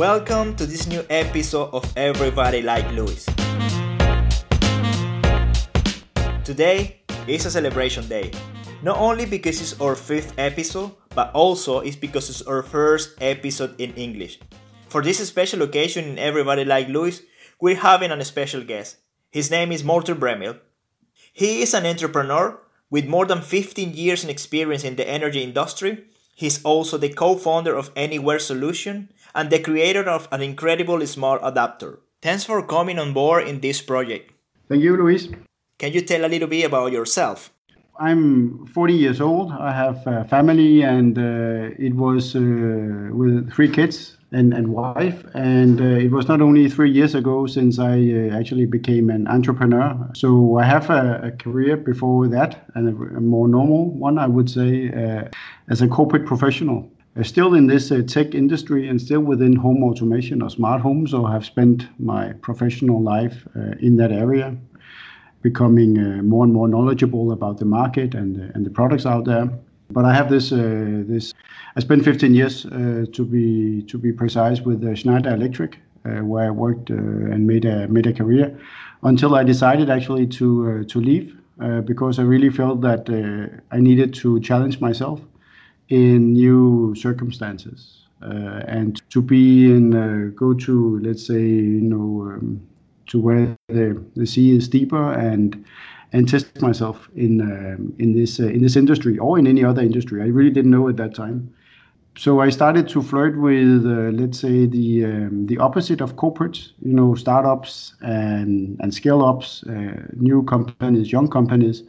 Welcome to this new episode of Everybody Like Luis. Today is a celebration day, not only because it's our fifth episode, but also it's because it's our first episode in English. For this special occasion in Everybody Like Luis, we're having a special guest. His name is Morten Bremild. He is an entrepreneur with more than 15 years in experience in the energy industry. He's also the co-founder of Anywhere Solution and the creator of an incredible smart adapter. Thanks for coming on board in this project. Thank you, Luis. Can you tell a little bit about yourself? I'm 40 years old. I have a family, and uh, it was uh, with three kids and, and wife. And uh, it was not only three years ago since I uh, actually became an entrepreneur. So I have a, a career before that, and a, a, more normal one, I would say, uh, as a corporate professional. Uh, still in this tech industry and still within home automation or smart homes, so I have spent my professional life in that area becoming uh, more and more knowledgeable about the market and uh, and the products out there. But I have this uh, this. I spent 15 years to be to be precise with Schneider Electric, where I worked and made a made a career, until I decided actually to to leave because I really felt that I needed to challenge myself in new circumstances uh, and to be in uh, go to let's say you know um, to where the, the sea is deeper and and test myself in um, in this uh, in this industry or in any other industry. I really didn't know at that time. So I started to flirt with uh, let's say the um, the opposite of corporates, you know, startups and and scale ups, uh, new companies, young companies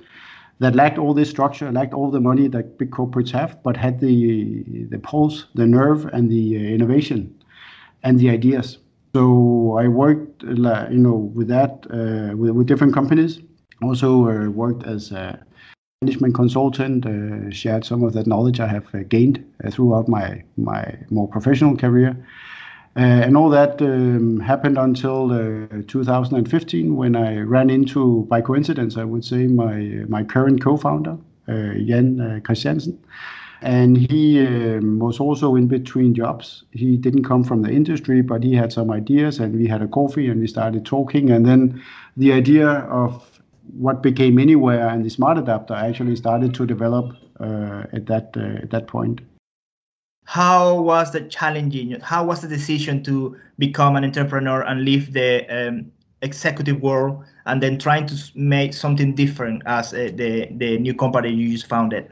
that lacked all this structure, lacked all the money that big corporates have, but had the the pulse, the nerve, and the uh, innovation and the ideas. So I worked, you know, with that uh, with, with, different companies. Also uh, worked as a management consultant. Uh, shared some of that knowledge I have uh, gained uh, throughout my my more professional career. Uh, and all that um, happened until 2015 when I ran into, by coincidence, I would say, my my current co-founder, Jan Christiansen and he um, was also in between jobs. He didn't come from the industry, but he had some ideas, and we had a coffee and we started talking. And then the idea of what became Anywhere and the smart adapter actually started to develop uh, at that uh, at that point. How was the challenging? How was the decision to become an entrepreneur and leave the um, executive world and then trying to make something different as uh, the the new company you just founded?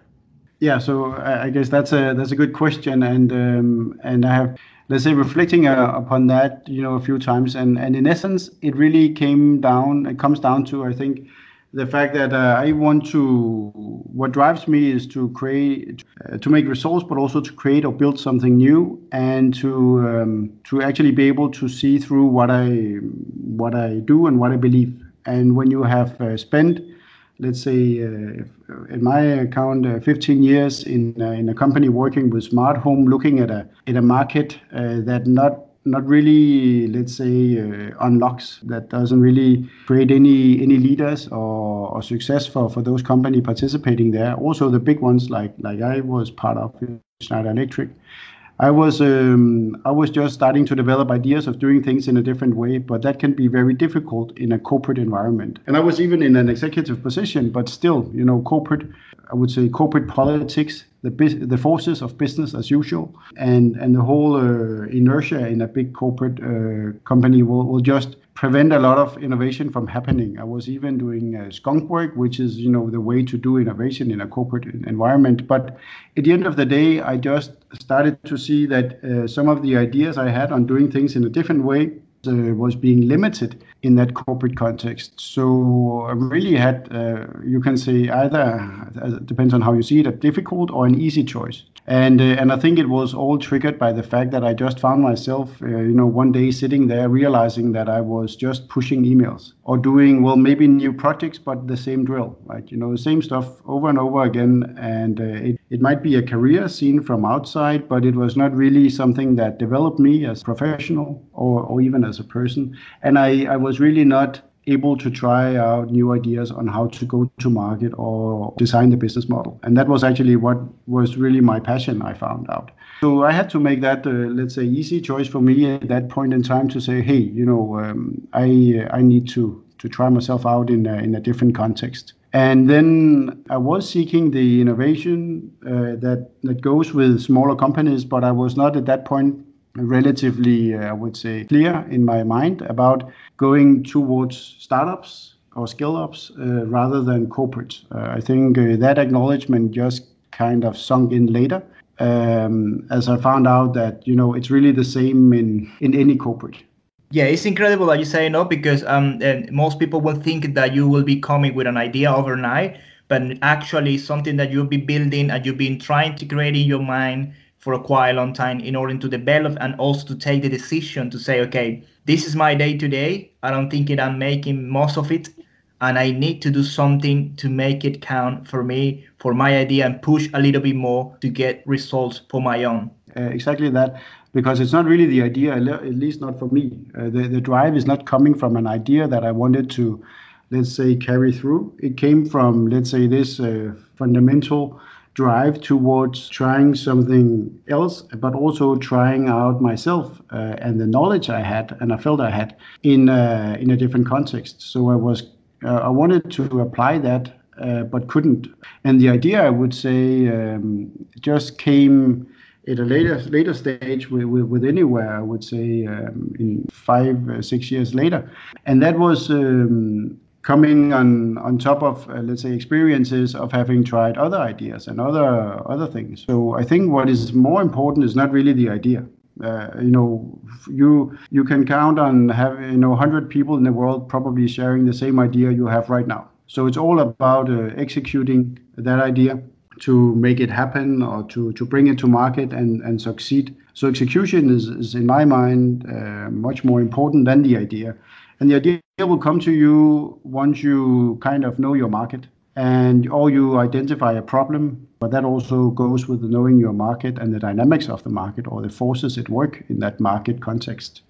Yeah, so I guess that's a that's a good question, and um, and I have let's say reflecting uh, upon that, you know, a few times, and and in essence, it really came down. It comes down to I think the fact that uh, I want to. What drives me is to create, uh, to make results, but also to create or build something new, and to um, to actually be able to see through what I what I do and what I believe. And when you have uh, spent let's say, uh, uh, in my account, uh, 15 years in in a company working with smart home, looking at a at a market that not not really, let's say, uh, unlocks that doesn't really create any any leaders or, or success for, for those company participating there. Also, the big ones like like I was part of Schneider Electric, I was um, I was just starting to develop ideas of doing things in a different way, but that can be very difficult in a corporate environment. And I was even in an executive position, but still, you know, corporate. I would say corporate politics, the the forces of business as usual, and and the whole uh, inertia in a big corporate uh, company will, will just prevent a lot of innovation from happening. I was even doing uh, skunk work, which is you know the way to do innovation in a corporate environment. But at the end of the day, I just started to see that uh, some of the ideas I had on doing things in a different way was being limited in that corporate context. So I really had, uh, you can say, either uh, depends on how you see it, a difficult or an easy choice. And uh, and I think it was all triggered by the fact that I just found myself, uh, you know, one day sitting there realizing that I was just pushing emails or doing well maybe new projects, but the same drill, right? You know, the same stuff over and over again. And uh, it it might be a career seen from outside, but it was not really something that developed me as a professional or or even as a person. And I I was really not able to try out new ideas on how to go to market or design the business model. And that was actually what was really my passion, I found out. So I had to make that, uh, let's say, easy choice for me at that point in time to say, hey, you know, um, I I need to to try myself out in a, in a different context. And then I was seeking the innovation uh, that that goes with smaller companies, but I was not at that point relatively, uh, I would say, clear in my mind about going towards startups or scale ups uh, rather than corporate. Uh, I think uh, that acknowledgement just kind of sunk in later. Um, as I found out that you know it's really the same in in any corporate. Yeah, it's incredible that you say no because um, most people will think that you will be coming with an idea overnight, but actually something that you'll be building and you've been trying to create in your mind for a quite long time in order to develop and also to take the decision to say, okay, this is my day today. I don't think it, I'm making most of it. And I need to do something to make it count for me, for my idea, and push a little bit more to get results for my own. Uh, exactly that, because it's not really the idea, at least not for me. Uh, the, the drive is not coming from an idea that I wanted to, let's say, carry through. It came from, let's say, this uh, fundamental drive towards trying something else, but also trying out myself uh, and the knowledge I had and I felt I had in uh, in a different context. So I was uh, I wanted to apply that, uh, but couldn't. And the idea I would say um, just came at a later later stage with, with, anywhere I would say um, in five uh, six years later, and that was. Um, coming on on top of uh, let's say experiences of having tried other ideas and other other things. So i think what is more important is not really the idea. Uh, you know you you can count on having you know 100 people in the world probably sharing the same idea you have right now. So it's all about uh, executing that idea to make it happen or to to bring it to market and and succeed. So execution is, is in my mind uh, much more important than the idea. And the idea will come to you once you kind of know your market and or you identify a problem but that also goes with knowing your market and the dynamics of the market or the forces at work in that market context.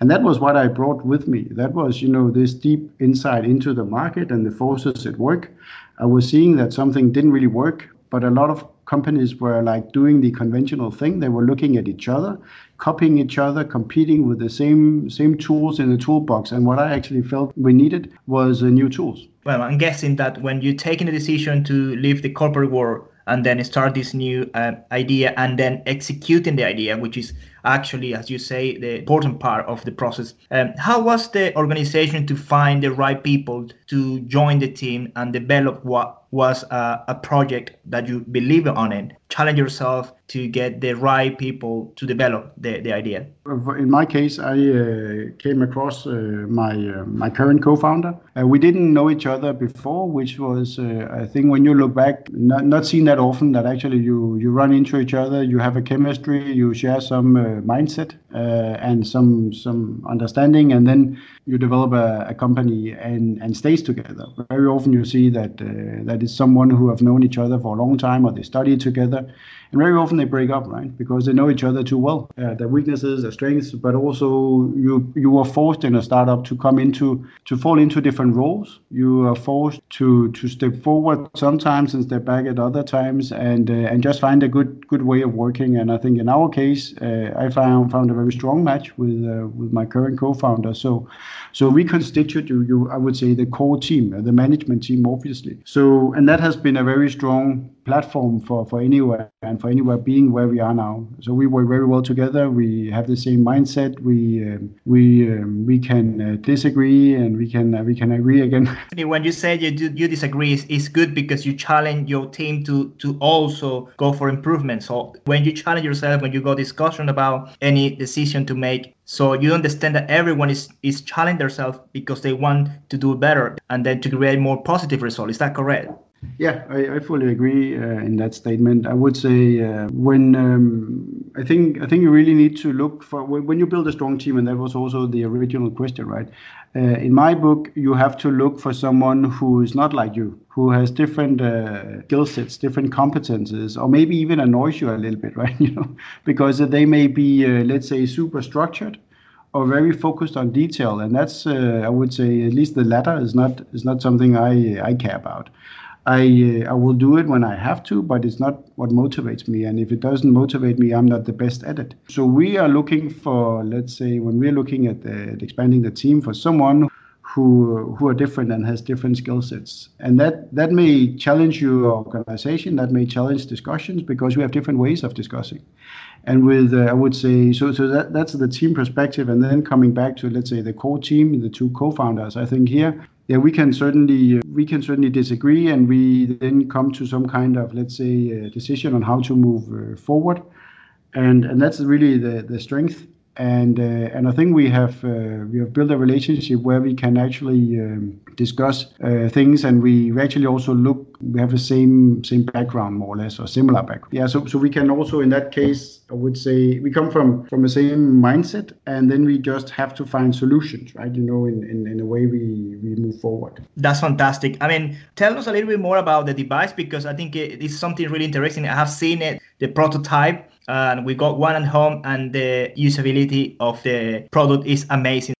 And that was what i brought with me. That was you know this deep insight into the market and the forces at work. I was seeing that something didn't really work but a lot of companies were like doing the conventional thing they were looking at each other copying each other, competing with the same same tools in the toolbox. And what I actually felt we needed was uh, new tools. Well, I'm guessing that when you're taking a decision to leave the corporate world and then start this new uh, idea and then executing the idea, which is actually, as you say, the important part of the process. Um, how was the organization to find the right people to join the team and develop what was a, a project that you believe on it? Challenge yourself to get the right people to develop the, the idea. In my case, I uh, came across uh, my uh, my current co-founder. Uh, we didn't know each other before, which was uh, I think when you look back, not, not seen that often that actually you you run into each other, you have a chemistry, you share some uh, and some some understanding, and then you develop a, a, company and, and stays together. Very often you see that uh, that is someone who have known each other for a long time or they study together and very often they break up, right? Because they know each other too well, uh, their weaknesses, their strengths, but also you you are forced in a startup to come into to fall into different roles. You are forced to to step forward sometimes and step back at other times, and uh, and just find a good good way of working. And I think in our case, uh, I found found a very strong match with uh, with my current co-founder. So so we constitute you, you I would say the core team, uh, the management team, obviously. So and that has been a very strong platform for, for anywhere and for anywhere being where we are now. So we work very well together. We have the same mindset. We um, we um, we can uh, disagree and we can uh, we can agree again. When you say you you disagree, it's, it's good because you challenge your team to to also go for improvement. So when you challenge yourself, when you go discussion about any decision to make, so you understand that everyone is is challenging themselves because they want to do better and then to create more positive results. Is that correct? Yeah, I, I fully agree uh, in that statement. I would say uh, when um, I think I think you really need to look for when you build a strong team, and that was also the original question, right? Uh, in my book, you have to look for someone who is not like you, who has different uh, skill sets, different competences, or maybe even annoys you a little bit, right? You know, because they may be, uh, let's say, super structured, or very focused on detail, and that's uh, I would say at least the latter is not is not something I I care about. I uh, I will do it when I have to, but it's not what motivates me. And if it doesn't motivate me, I'm not the best at it. So we are looking for, let's say, when we're looking at, uh, at expanding the team, for someone who who are different and has different skill sets. And that that may challenge your organization, that may challenge discussions because we have different ways of discussing. And with uh, I would say so so that that's the team perspective. And then coming back to let's say the core team, the two co-founders, I think here yeah we can certainly we can certainly disagree and we then come to some kind of let's say uh, decision on how to move uh, forward. And and that's really the the strength and uh, and I think we have uh, we have built a relationship where we can actually um, discuss uh, things, and we actually also look. We have the same same background more or less, or similar background. Yeah, so so we can also in that case, I would say we come from from the same mindset, and then we just have to find solutions, right? You know, in in, in a way we we move forward. That's fantastic. I mean, tell us a little bit more about the device because I think it is something really interesting. I have seen it, the prototype and we got one at home and the usability of the product is amazing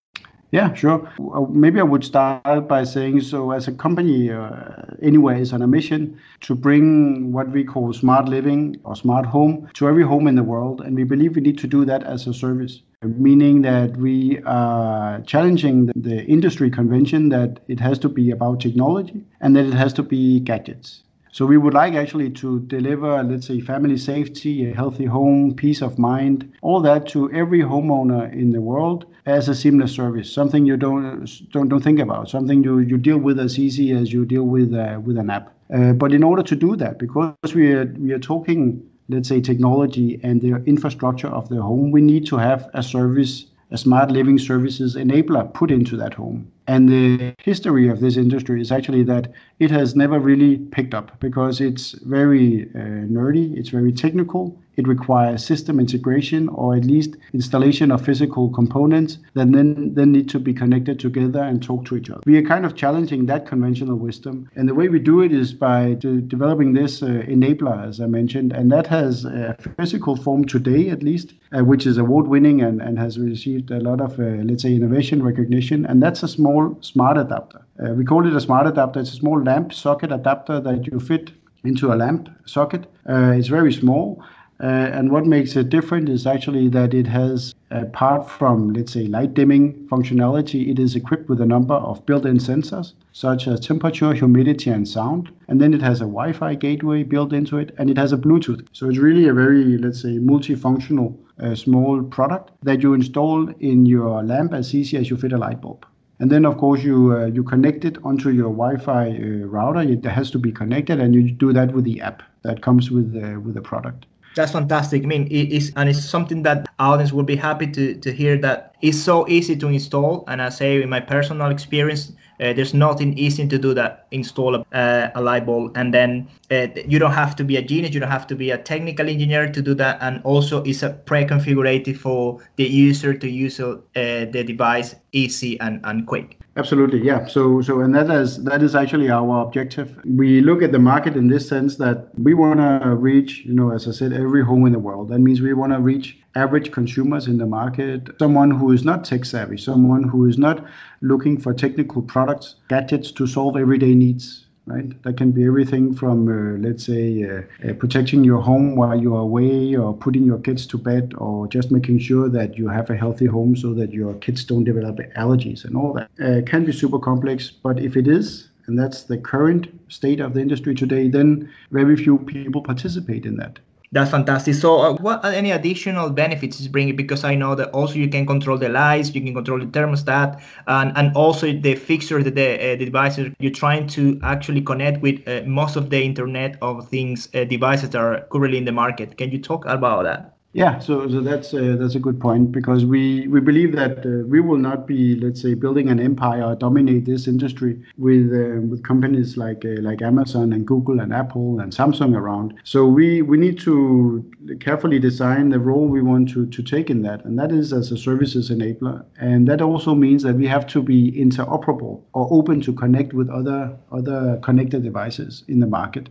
yeah, sure. Maybe I would start by saying so as a company, uh, on a mission to bring what we call smart living or smart home to every home in the world. And we believe we need to do that as a service, meaning that we are challenging the, the industry convention that it has to be about technology and that it has to be gadgets. So we would like actually to deliver, let's say, family safety, a healthy home, peace of mind, all that to every homeowner in the world as a seamless service. Something you don't don't don't think about. Something you you deal with as easy as you deal with uh, with an app. Uh, but in order to do that, because we are we are talking, let's say, technology and the infrastructure of the home, we need to have a service, a smart living services enabler put into that home. And the history of this industry is actually that it has never really picked up because it's very uh, nerdy, it's very technical, it requires system integration or at least installation of physical components that then, then need to be connected together and talk to each other. We are kind of challenging that conventional wisdom. And the way we do it is by de- developing this uh, enabler, as I mentioned, and that has a physical form today, at least, uh, which is award winning and, and has received a lot of, uh, let's say, innovation recognition. And that's a small smart adapter. Uh, we call it a smart adapter. It's a small lamp socket adapter that you fit into a lamp socket. Uh, it's very small and what makes it different is actually that it has, apart from, let's say, light dimming functionality, it is equipped with a number of built in sensors, such as temperature, humidity, and sound. And then it has a Wi Fi gateway built into it, and it has a Bluetooth. So it's really a very, let's say, multifunctional uh, small product that you install in your lamp as easy as you fit a light bulb. And then, of course, you uh, you connect it onto your Wi-Fi uh, router. It has to be connected, and you do that with the app that comes with uh, with the product. That's fantastic. I mean, it is, and it's something that audience will be happy to, to hear that it's so easy to install. And I say, in my personal experience, uh, there's nothing easy to do that. Install a, uh, a light bulb, and then uh, you don't have to be a genius. You don't have to be a technical engineer to do that. And also, it's a pre-configured for the user to use uh, the device easy and, and quick. Absolutely, yeah. So, so, and that is that is actually our objective. We look at the market in this sense that we want to reach, you know, as I said, every home in the world. That means we want to reach average consumers in the market, someone who is not tech savvy, someone who is not looking for technical products, gadgets to solve everyday needs right? That can be everything from, uh, let's say, uh, uh, protecting your home while you're away, or putting your kids to bed, or just making sure that you have a healthy home so that your kids don't develop allergies and all that. Uh, can be super complex, but if it is, and that's the current state of the industry today, then very few people participate in that. That's fantastic. So, uh, what are any additional benefits is bringing? Because I know that also you can control the lights, you can control the thermostat, and, and also the fixture, the, the, uh, the devices. You're trying to actually connect with uh, most of the Internet of Things uh, devices that are currently in the market. Can you talk about that? Yeah, so, so that's a, that's a good point because we, believe that uh, we will not be, let's say, building an empire or dominate this industry with uh, with companies like uh, like Amazon and Google and Apple and Samsung around. So we, need to carefully design the role we want to, to take in that, and that is as a services enabler. And that also means that we have to be interoperable or open to connect with other other connected devices in the market.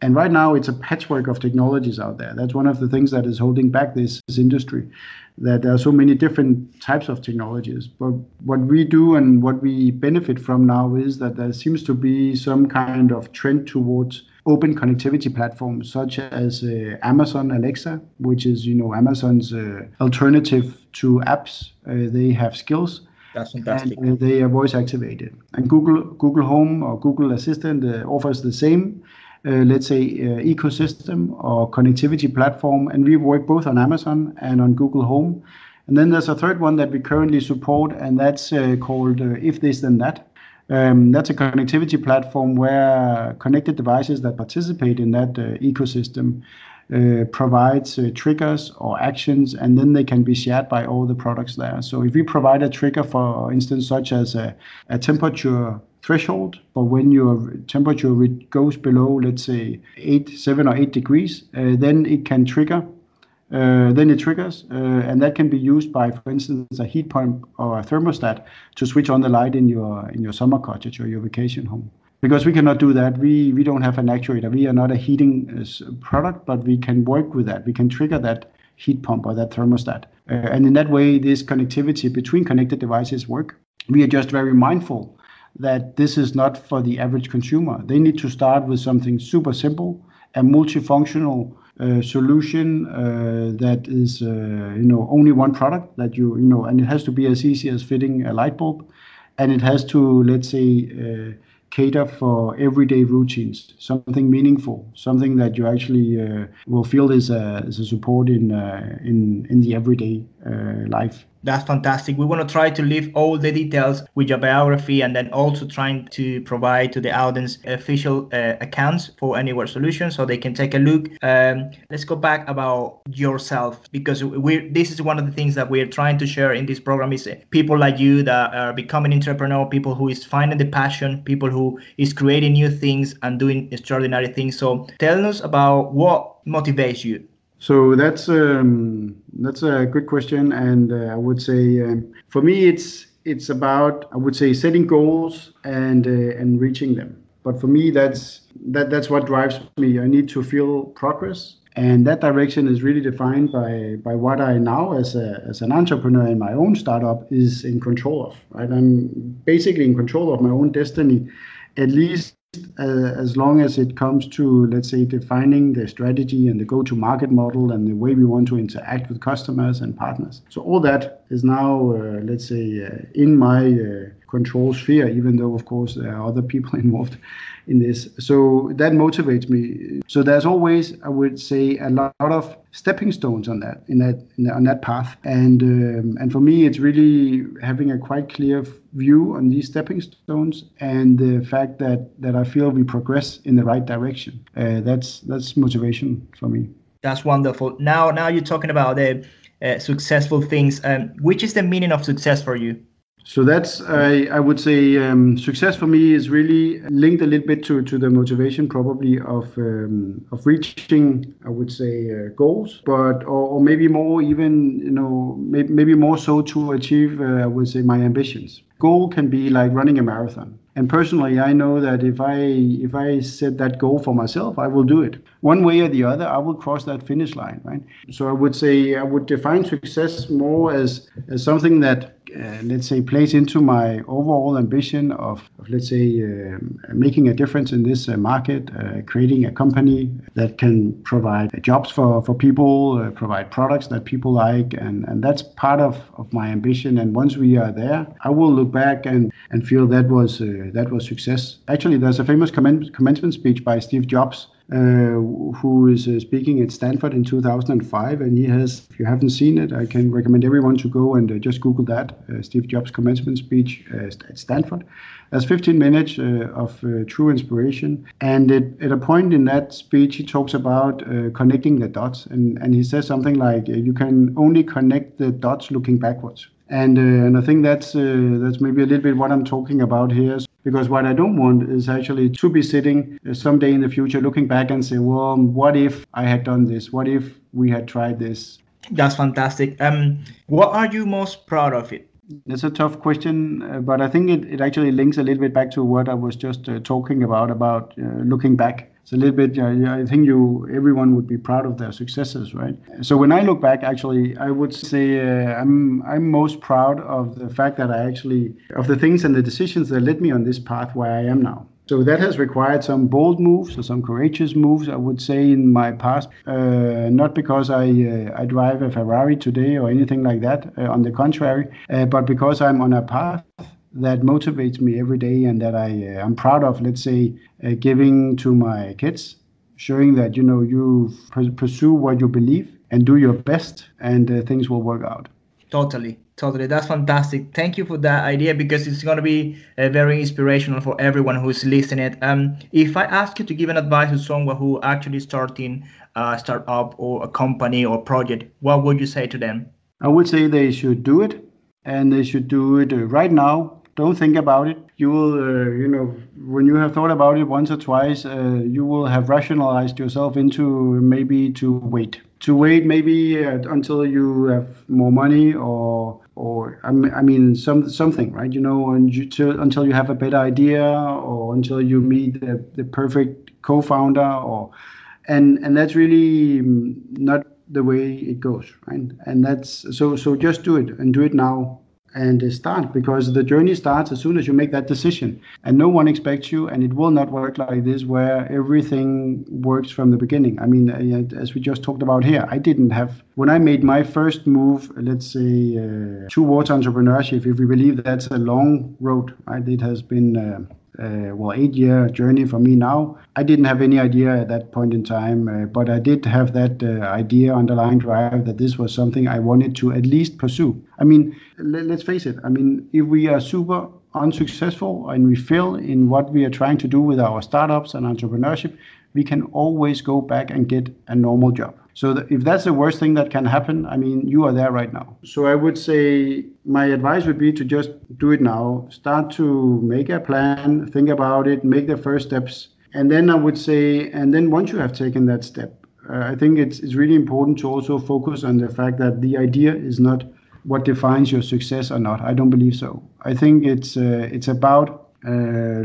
And right now, it's a patchwork of technologies out there. That's one of the things that is holding back this, this industry, that there are so many different types of technologies. But what we do and what we benefit from now is that there seems to be some kind of trend towards open connectivity platforms such as uh, Amazon Alexa, which is you know Amazon's uh, alternative to apps. Uh, they have skills. That's fantastic. And, uh, they are voice activated. And Google Google Home or Google Assistant uh, offers the same. Uh, let's say ecosystem or connectivity platform, and we work both on Amazon and on Google Home. And then there's a third one that we currently support, and that's called If This Then That. Um, that's a connectivity platform where connected devices that participate in that uh, ecosystem uh, provides uh, triggers or actions, and then they can be shared by all the products there. So if we provide a trigger, for instance, such as a, a temperature threshold but when your temperature goes below, let's say, eight, seven or eight degrees, uh, then it can trigger uh, then it triggers, uh, and that can be used by, for instance, a heat pump or a thermostat to switch on the light in your in your summer cottage or your vacation home. Because we cannot do that, we we don't have an actuator. We are not a heating uh, product, but we can work with that. We can trigger that heat pump or that thermostat, uh, and in that way, this connectivity between connected devices work. We are just very mindful that this is not for the average consumer. They need to start with something super simple and multifunctional solution uh, that is uh, you know only one product that you you know and it has to be as easy as fitting a light bulb and it has to let's say uh, cater for everyday routines something meaningful something that you actually uh, will feel is a, is a support in uh, in in the everyday uh, life that's fantastic. We want to try to leave all the details with your biography and then also trying to provide to the audience official uh, accounts for Anywhere Solutions so they can take a look. Um, let's go back about yourself because we this is one of the things that we're trying to share in this program is people like you that are becoming entrepreneur, people who is finding the passion, people who is creating new things and doing extraordinary things. So tell us about what motivates you so that's um, that's a good question, and uh, I would say um, for me it's it's about I would say setting goals and uh, and reaching them. But for me, that's that that's what drives me. I need to feel progress, and that direction is really defined by by what I now as a as an entrepreneur in my own startup is in control of. Right, I'm basically in control of my own destiny, at least as long as it comes to, let's say, defining the strategy and the go-to-market model and the way we want to interact with customers and partners. So all that is now, uh, let's say, uh, in my uh, control sphere, even though, of course, there are other people involved in this. So that motivates me. So there's always, I would say, a lot of stepping stones on that, in that, in that on that path. And um, and for me, it's really having a quite clear view on these stepping stones and the fact that that I feel we progress in the right direction. Uh, that's that's motivation for me. That's wonderful. Now now you're talking about the uh, successful things. Um, which is the meaning of success for you? So that's I, I would say um, success for me is really linked a little bit to, to the motivation probably of um, of reaching I would say uh, goals, but or, or, maybe more even you know maybe, maybe more so to achieve uh, I would say my ambitions. Goal can be like running a marathon. And personally, I know that if I if I set that goal for myself, I will do it. One way or the other, I will cross that finish line, right? So I would say I would define success more as as something that uh, let's say, plays into my overall ambition of, of let's say, uh, making a difference in this uh, market, uh, creating a company that can provide jobs for, for people, provide products that people like. And, and that's part of, of my ambition. And once we are there, I will look back and, and feel that was, that was success. Actually, there's a famous commence, commencement speech by Steve Jobs Uh, who is uh, speaking at Stanford in 2005. And he has, if you haven't seen it, I can recommend everyone to go and uh, just Google that uh, Steve Jobs commencement speech uh, at Stanford. That's 15 minutes of true inspiration. And it, at a point in that speech, he talks about connecting the dots. And, and he says something like, you can only connect the dots looking backwards. And, uh, and I think that's uh, that's maybe a little bit what I'm talking about here. Because what I don't want is actually to be sitting someday in the future looking back and say, well, what if I had done this? What if we had tried this? That's fantastic. Um, what are you most proud of it? That's a tough question, uh, but I think it, it actually links a little bit back to what I was just uh, talking about, about uh, looking back. It's a little bit. Uh, I think you everyone would be proud of their successes, right? So when I look back, actually, I would say uh, I'm I'm most proud of the fact that I actually of the things and the decisions that led me on this path where I am now. So that has required some bold moves or some courageous moves, I would say, in my past. Uh, not because I uh, I drive a Ferrari today or anything like that. Uh, on the contrary, uh, but because I'm on a path that motivates me every day and that I uh, I'm proud of. Let's say uh, giving to my kids, showing that you know you pursue what you believe and do your best, and uh, things will work out. Totally, totally. That's fantastic. Thank you for that idea because it's going to be uh, very inspirational for everyone who's listening. Um, if I ask you to give an advice to someone who actually starting a startup or a company or project, what would you say to them? I would say they should do it, and they should do it uh, right now don't think about it. You will, uh, you know, when you have thought about it once or twice, uh, you will have rationalized yourself into maybe to wait, to wait maybe uh, until you have more money or or I mean some something, right? You know, until until you have a better idea or until you meet the, the perfect co-founder or and and that's really mm, not the way it goes, right? And that's so so just do it and do it now and start because the journey starts as soon as you make that decision. And no one expects you and it will not work like this where everything works from the beginning. I mean uh, as we just talked about here i didn't have when i made my first move let's say uh, towards entrepreneurship if we believe that's a long road right it has been uh, uh, well, eight year journey for me now. I didn't have any idea at that point in time, uh, but I did have that uh, idea, underlying drive that this was something I wanted to at least pursue. I mean, let, let's face it. I mean, if we are super unsuccessful and we fail in what we are trying to do with our startups and entrepreneurship, we can always go back and get a normal job. So if that's the worst thing that can happen, I mean, you are there right now. So I would say my advice would be to just do it now. Start to make a plan, think about it, make the first steps. And then I would say, and then once you have taken that step, uh, I think it's, it's really important to also focus on the fact that the idea is not what defines your success or not. I don't believe so. I think it's uh, it's about uh,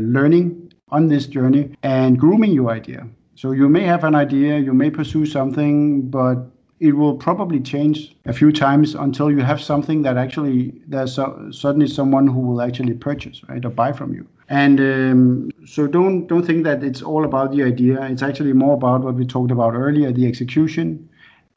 learning on this journey and grooming your idea. So you may have an idea, you may pursue something, but it will probably change a few times until you have something that actually there's so, suddenly someone who will actually purchase, right, or buy from you. And um, so don't don't think that it's all about the idea. It's actually more about what we talked about earlier, the execution,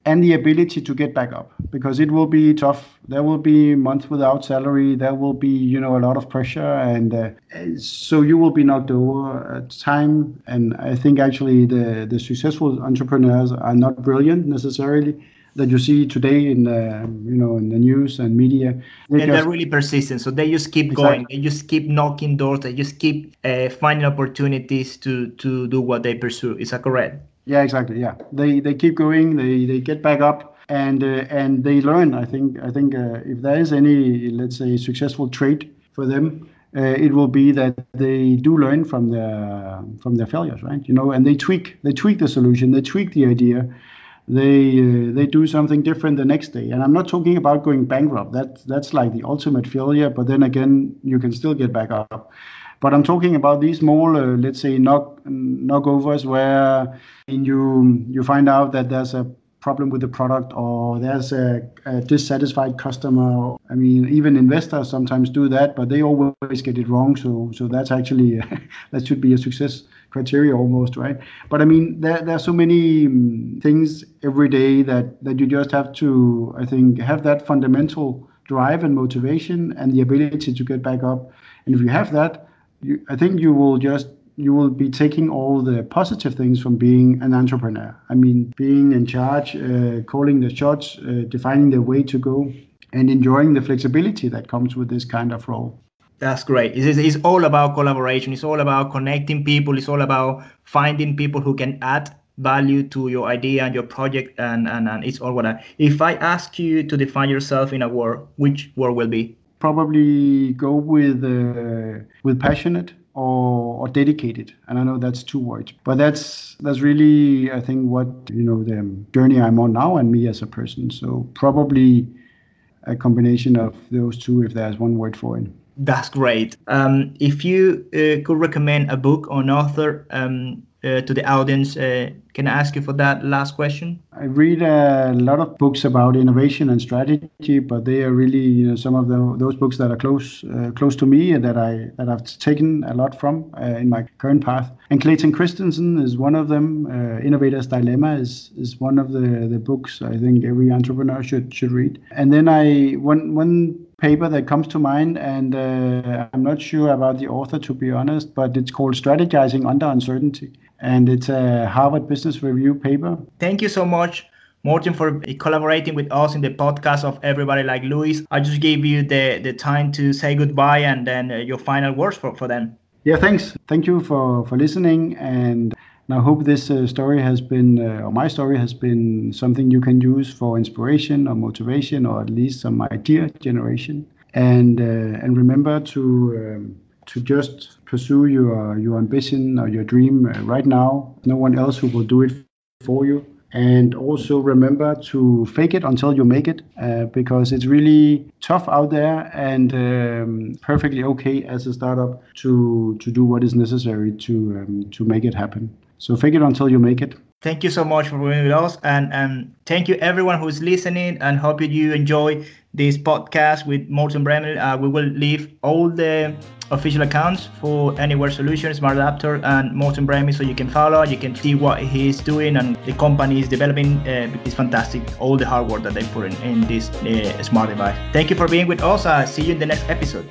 and the ability to get back up because it will be tough. There will be months without salary. There will be, you know, a lot of pressure, and uh, so you will be knocked over at time. And I think actually the the successful entrepreneurs are not brilliant necessarily that you see today in the you know in the news and media. They and just, they're really persistent, so they just keep exactly. going. They just keep knocking doors. They just keep uh, finding opportunities to to do what they pursue. Is that correct? Yeah, exactly. Yeah, they they keep going. They they get back up and uh, and they learn. I think I think uh, if there is any let's say successful trait for them, uh, it will be that they do learn from their from their failures, right? You know, and they tweak they tweak the solution, they tweak the idea, they uh, they do something different the next day. And I'm not talking about going bankrupt. That that's like the ultimate failure. But then again, you can still get back up. But I'm talking about these small, uh, let's say, knock knockovers where you you find out that there's a problem with the product or there's a, a, dissatisfied customer. I mean, even investors sometimes do that, but they always get it wrong. So so that's actually that should be a success criteria almost, right? But I mean, there there are so many um, things every day that that you just have to, I think, have that fundamental drive and motivation and the ability to get back up. And if you have that, you, I think you will just you will be taking all the positive things from being an entrepreneur. I mean, being in charge, uh, calling the shots, uh, defining the way to go, and enjoying the flexibility that comes with this kind of role. That's great. It's, it's all about collaboration. It's all about connecting people. It's all about finding people who can add value to your idea and your project. And, and, and it's all what I. If I ask you to define yourself in a word, which word will be? Probably go with uh, with passionate or, or dedicated. And i know that's two words but that's that's really i think what you know the journey i'm on now and me as a person. So probably a combination of those two if there's one word for it. That's great. Um, if you uh, could recommend a book or an author um, uh, to the audience. Uh, can I ask you for that last question? I read a lot of books about innovation and strategy, but they are really you know, some of the, those books that are close uh, close to me and that I that I've taken a lot from uh, in my current path. And Clayton Christensen is one of them. Uh, Innovator's Dilemma is is one of the, the books I think every entrepreneur should should read. And then I one one paper that comes to mind, and uh, I'm not sure about the author to be honest, but it's called Strategizing Under Uncertainty, and it's a Harvard Business Review paper. Thank you so much. Morten, for collaborating with us in the podcast of Everybody Like Luis. I just gave you the, the time to say goodbye and then uh, your final words for, for them. Yeah, thanks. Thank you for, for listening. And I hope this uh, story has been, uh, or my story has been something you can use for inspiration or motivation, or at least some idea generation. And uh, and remember to um, to just pursue your your ambition or your dream uh, right now. No one else who will do it for you. And also remember to fake it until you make it, uh, because it's really tough out there and um, perfectly okay as a startup to to do what is necessary to um, to make it happen. So fake it until you make it. Thank you so much for being with us, and and thank you everyone who's listening, and hope you enjoy this podcast with Morten Bremild. Uh, we will leave all the official accounts for Anywhere Solutions, Smart Adapter, and Morten Bremild, so you can follow, you can see what he's doing, and the company is developing. Uh, it's fantastic, all the hard work that they put in, in this uh, smart device. Thank you for being with us. Uh, see you in the next episode.